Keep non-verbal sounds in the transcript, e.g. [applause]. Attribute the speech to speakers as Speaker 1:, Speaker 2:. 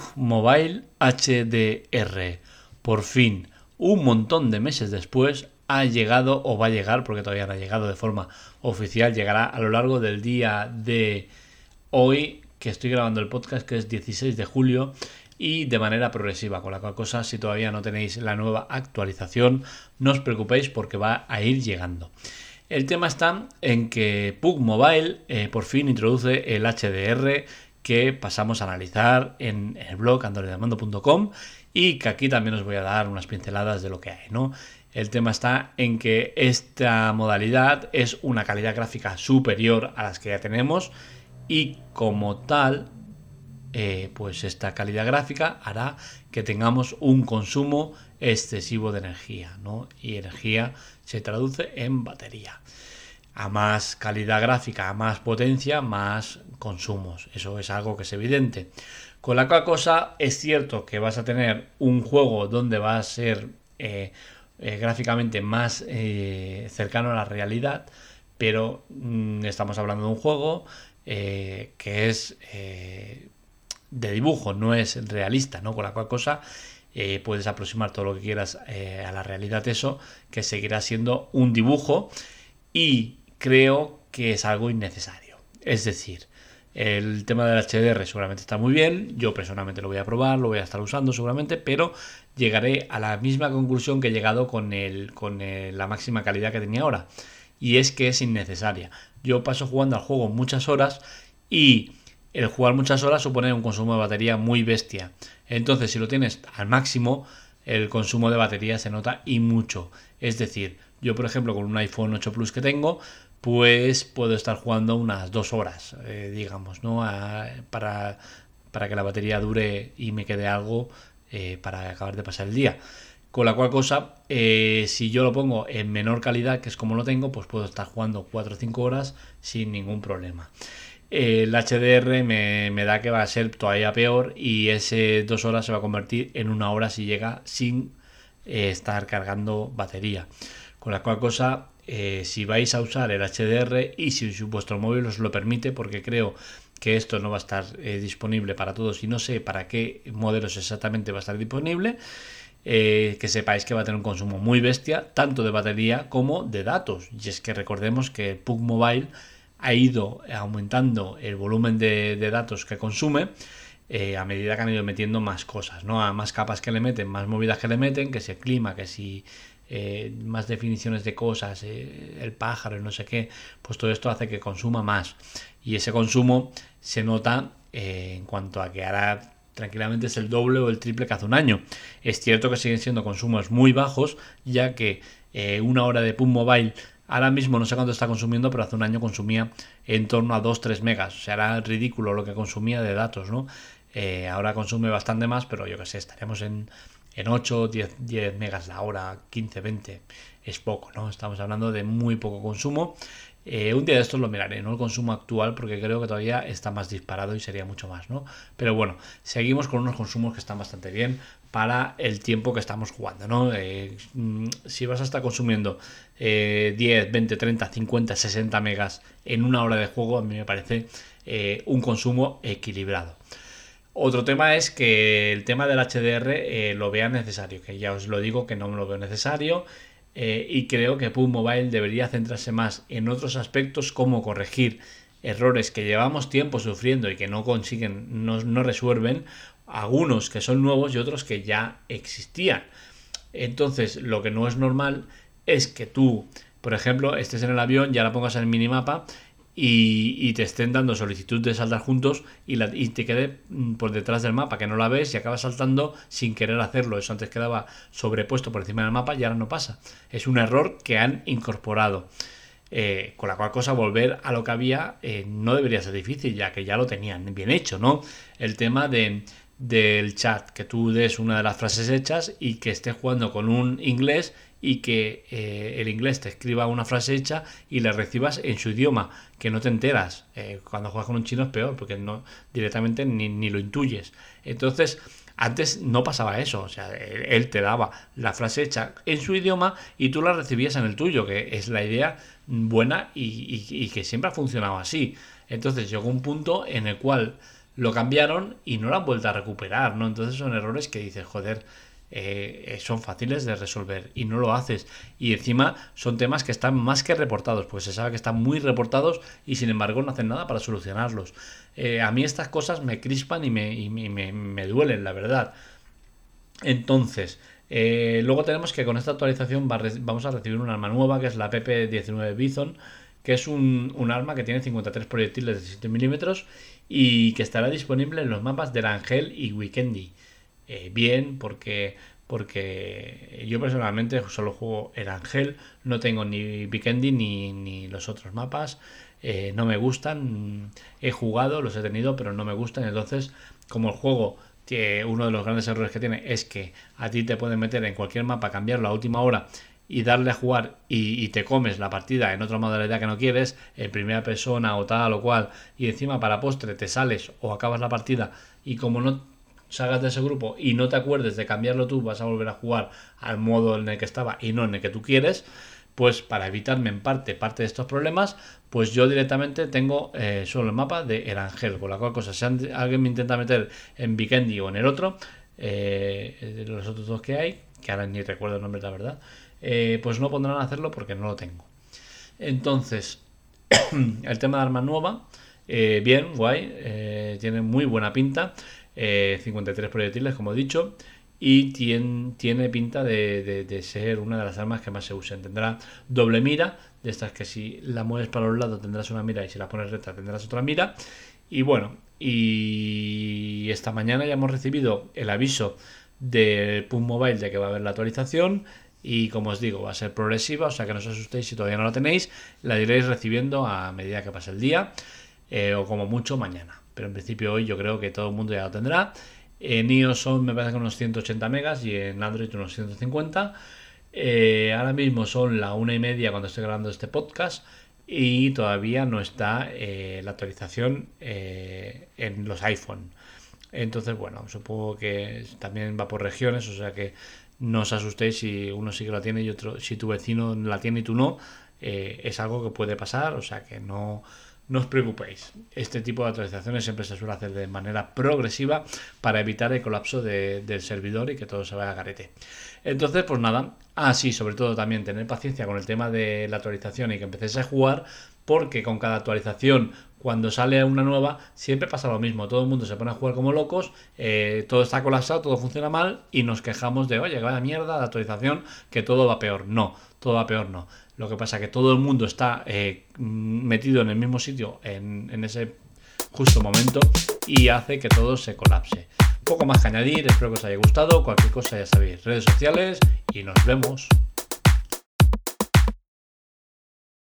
Speaker 1: PUG Mobile HDR. Por fin, un montón de meses después, ha llegado o va a llegar, porque todavía no ha llegado de forma oficial, llegará a lo largo del día de hoy, que estoy grabando el podcast, que es 16 de julio, y de manera progresiva, con la cual cosa, si todavía no tenéis la nueva actualización, no os preocupéis porque va a ir llegando. El tema está en que PUG Mobile eh, por fin introduce el HDR que pasamos a analizar en el blog androidamando.com y que aquí también os voy a dar unas pinceladas de lo que hay, ¿no? El tema está en que esta modalidad es una calidad gráfica superior a las que ya tenemos y como tal eh, pues esta calidad gráfica hará que tengamos un consumo excesivo de energía, ¿no? Y energía se traduce en batería. A más calidad gráfica, a más potencia, más consumos. Eso es algo que es evidente. Con la cual cosa es cierto que vas a tener un juego donde va a ser eh, eh, gráficamente más cercano a la realidad, pero mm, estamos hablando de un juego que es de dibujo, no es realista, ¿no? Con la cual cosa eh, puedes aproximar todo lo que quieras eh, a la realidad eso, que seguirá siendo un dibujo y creo que es algo innecesario. Es decir, el tema del HDR seguramente está muy bien, yo personalmente lo voy a probar, lo voy a estar usando seguramente, pero llegaré a la misma conclusión que he llegado con, la máxima calidad que tenía ahora, y es que es innecesaria. Yo paso jugando al juego muchas horas y el jugar muchas horas supone un consumo de batería muy bestia. Entonces, si lo tienes al máximo, el consumo de batería se nota y mucho. Es decir, yo por ejemplo con un iPhone 8 Plus que tengo, pues puedo estar jugando unas dos horas, eh, digamos, ¿no? para, para, que la batería dure y me quede algo eh, para acabar de pasar el día. Con la cual cosa, eh, si yo lo pongo en menor calidad, que es como lo tengo, pues puedo estar jugando 4 o 5 horas sin ningún problema el HDR me, da que va a ser todavía peor y ese dos horas se va a convertir en una hora si llega sin estar cargando batería. Con la cual cosa, eh, si vais a usar el HDR y si vuestro móvil os lo permite, porque creo que esto no va a estar eh, disponible para todos y no sé para qué modelos exactamente va a estar disponible, que sepáis que va a tener un consumo muy bestia, tanto de batería como de datos. Y es que recordemos que PUG Mobile ha ido aumentando el volumen de, datos que consume eh, a medida que han ido metiendo más cosas, ¿no? A más capas que le meten, más movidas que le meten, que si el clima, que si eh, más definiciones de cosas, eh, el pájaro no sé qué, pues todo esto hace que consuma más. Y ese consumo se nota en cuanto a que ahora tranquilamente es el doble o el triple que hace un año. Es cierto que siguen siendo consumos muy bajos, ya que una hora de PUM Mobile Ahora mismo no sé cuánto está consumiendo, pero hace un año consumía en torno a 2-3 megas. O sea, era ridículo lo que consumía de datos, ¿no? Eh, ahora consume bastante más, pero yo qué sé, estaremos en, en 8, 10, 10 megas la hora, 15, 20. Es poco, ¿no? Estamos hablando de muy poco consumo. Eh, un día de estos lo miraré, no el consumo actual, porque creo que todavía está más disparado y sería mucho más, ¿no? Pero bueno, seguimos con unos consumos que están bastante bien para el tiempo que estamos jugando, ¿no? Eh, mm, si vas a estar consumiendo 10, 20, 30, 50, 60 megas en una hora de juego, a mí me parece eh, un consumo equilibrado. Otro tema es que el tema del HDR eh, lo vea necesario, que ya os lo digo que no lo veo necesario y creo que PUB Mobile debería centrarse más en otros aspectos como corregir errores que llevamos tiempo sufriendo y que no consiguen, no, no resuelven algunos que son nuevos y otros que ya existían. Entonces, lo que no es normal es que tú, por ejemplo, estés en el avión, ya la pongas en el minimapa y, te estén dando solicitud de saltar juntos y, la, y, te quede mm, por detrás del mapa, que no la ves y acabas saltando sin querer hacerlo. Eso antes quedaba sobrepuesto por encima del mapa y ahora no pasa. Es un error que han incorporado. Eh, con la cual cosa volver a lo que había eh, no debería ser difícil, ya que ya lo tenían bien hecho, ¿no? El tema de del chat, que tú des una de las frases hechas y que estés jugando con un inglés y que eh, el inglés te escriba una frase hecha y la recibas en su idioma, que no te enteras. Eh, cuando juegas con un chino es peor, porque no directamente ni, lo intuyes. Entonces, antes no pasaba eso, o sea, él te daba la frase hecha en su idioma y tú la recibías en el tuyo, que es la idea buena y, y que siempre ha funcionado así. Entonces llegó un punto en el cual lo cambiaron y no lo han vuelto a recuperar, ¿no? Entonces son errores que dices, joder, eh, son fáciles de resolver y no lo haces. Y encima son temas que están más que reportados, pues se sabe que están muy reportados y sin embargo no hacen nada para solucionarlos. Eh, a mí estas cosas me crispan y me, me, duelen, la verdad. Entonces, eh, luego tenemos que con esta actualización vamos a recibir un arma nueva que es la PP-19 Bison, que es un, un, arma que tiene 53 proyectiles de 7 milímetros y que estará disponible en los mapas del Ángel y Weekendy. Eh, bien porque porque yo personalmente solo juego el Ángel, no tengo ni Vikendi ni, ni los otros mapas, eh, no me gustan, he jugado, los he tenido, pero no me gustan, entonces como el juego uno de los grandes errores que tiene es que a ti te pueden meter en cualquier mapa, cambiarlo a última hora y darle a jugar y, y, te comes la partida en otra modalidad que no quieres, en primera persona o tal o cual, y encima para postre te sales o acabas la partida y como no salgas de ese grupo y no te acuerdes de cambiarlo tú, vas a volver a jugar al modo en el que estaba y no en el que tú quieres, pues para evitarme en parte parte de estos problemas, pues yo directamente tengo eh, solo el mapa de Erangel, con la cual cosa, si alguien me intenta meter en Vikendi o en el otro, eh, los otros dos que hay, que ahora ni recuerdo el nombre, la verdad, eh, pues no pondrán a hacerlo porque no lo tengo. Entonces, [clears throat] el tema de arma nueva, bien, guay, tiene muy buena pinta. 53 eh, proyectiles, como he dicho, y tiene, tiene pinta de, ser una de las armas que más se usen. Tendrá doble mira, de estas que si la mueves para los lados tendrás una mira y si la pones recta tendrás otra mira. Y bueno, y esta mañana ya hemos recibido el aviso de PUM Mobile de que va a haber la actualización. Y como os digo, va a ser progresiva, o sea que no os asustéis si todavía no la tenéis, la iréis recibiendo a medida que pase el día, eh, o como mucho mañana pero en principio hoy yo creo que todo el mundo ya lo tendrá. En iOS son, me parece que unos 180 megas y en Android unos 150. Eh, ahora mismo son la una y media cuando estoy grabando este podcast y todavía no está eh, la actualización eh, en los iPhone. Entonces, bueno, supongo que también va por regiones, o sea que no os asustéis si uno sí que la tiene y otro, si tu vecino la tiene y tú no, es algo que puede pasar, o sea que no, no os preocupéis. Este tipo de actualizaciones siempre se suele hacer de manera progresiva para evitar el colapso del servidor y que todo se vaya a garete. Entonces, pues nada. Ah, sí, sobre todo también tener paciencia con el tema de la actualización y que empecéis a jugar, porque con cada actualización, cuando sale una nueva, siempre pasa lo mismo. Todo el mundo se pone a jugar como locos, eh, todo está colapsado, todo funciona mal y nos quejamos de, oye, que vaya mierda la actualización, que todo va peor. No, todo va peor no. Lo que pasa es que todo el mundo está eh, metido en el mismo sitio en, ese justo momento y hace que todo se colapse. Poco más que añadir, espero que os haya gustado. Cualquier cosa ya sabéis, redes sociales y nos vemos.